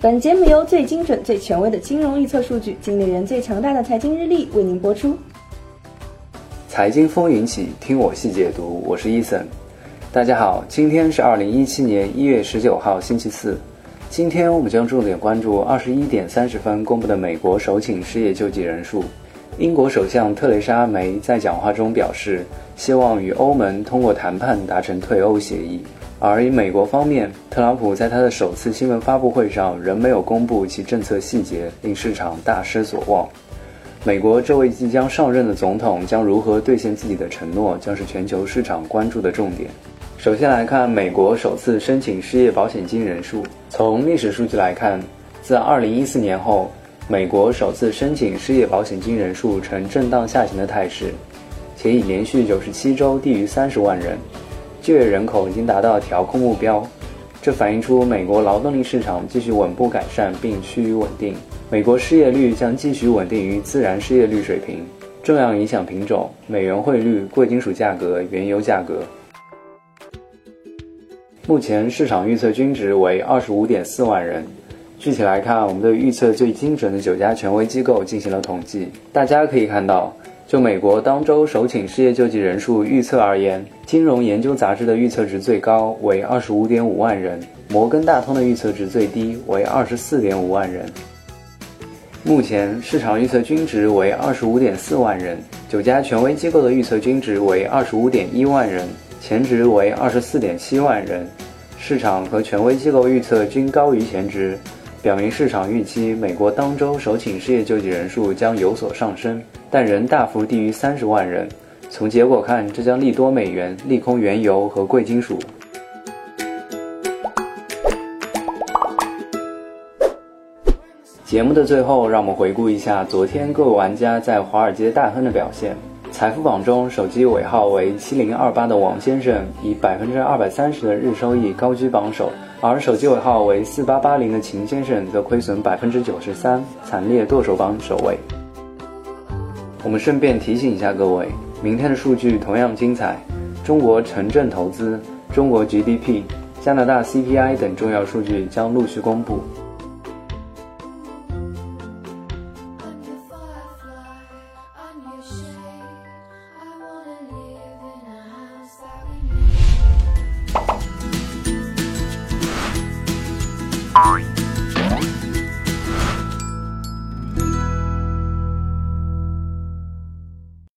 本节目由最精准、最权威的金融预测数据、经理人最强大的财经日历为您播出。财经风云起，听我细解读。我是伊森。大家好，今天是二零一七年一月十九号，星期四。今天我们将重点关注二十一点三十分公布的美国首请失业救济人数。英国首相特蕾莎梅在讲话中表示，希望与欧盟通过谈判达成退欧协议。而以美国方面，特朗普在他的首次新闻发布会上仍没有公布其政策细节，令市场大失所望。美国这位即将上任的总统将如何兑现自己的承诺，将是全球市场关注的重点。首先来看美国首次申请失业保险金人数。从历史数据来看，自2014年后，美国首次申请失业保险金人数呈震荡下行的态势，且已连续97周低于30万人。就业人口已经达到调控目标，这反映出美国劳动力市场继续稳步改善并趋于稳定。美国失业率将继续稳定于自然失业率水平。重要影响品种：美元汇率、贵金属价格、原油价格。目前市场预测均值为二十五点四万人。具体来看，我们对预测最精准的九家权威机构进行了统计。大家可以看到。就美国当周首请失业救济人数预测而言，金融研究杂志的预测值最高为二十五点五万人，摩根大通的预测值最低为二十四点五万人。目前市场预测均值为二十五点四万人，九家权威机构的预测均值为二十五点一万人，前值为二十四点七万人，市场和权威机构预测均高于前值。表明市场预期美国当周首请失业救济人数将有所上升，但仍大幅低于三十万人。从结果看，这将利多美元、利空原油和贵金属。节目的最后，让我们回顾一下昨天各位玩家在华尔街大亨的表现。财富榜中，手机尾号为七零二八的王先生以百分之二百三十的日收益高居榜首。而手机尾号为四八八零的秦先生则亏损百分之九十三，惨烈剁手榜首位。我们顺便提醒一下各位，明天的数据同样精彩，中国城镇投资、中国 GDP、加拿大 CPI 等重要数据将陆续公布。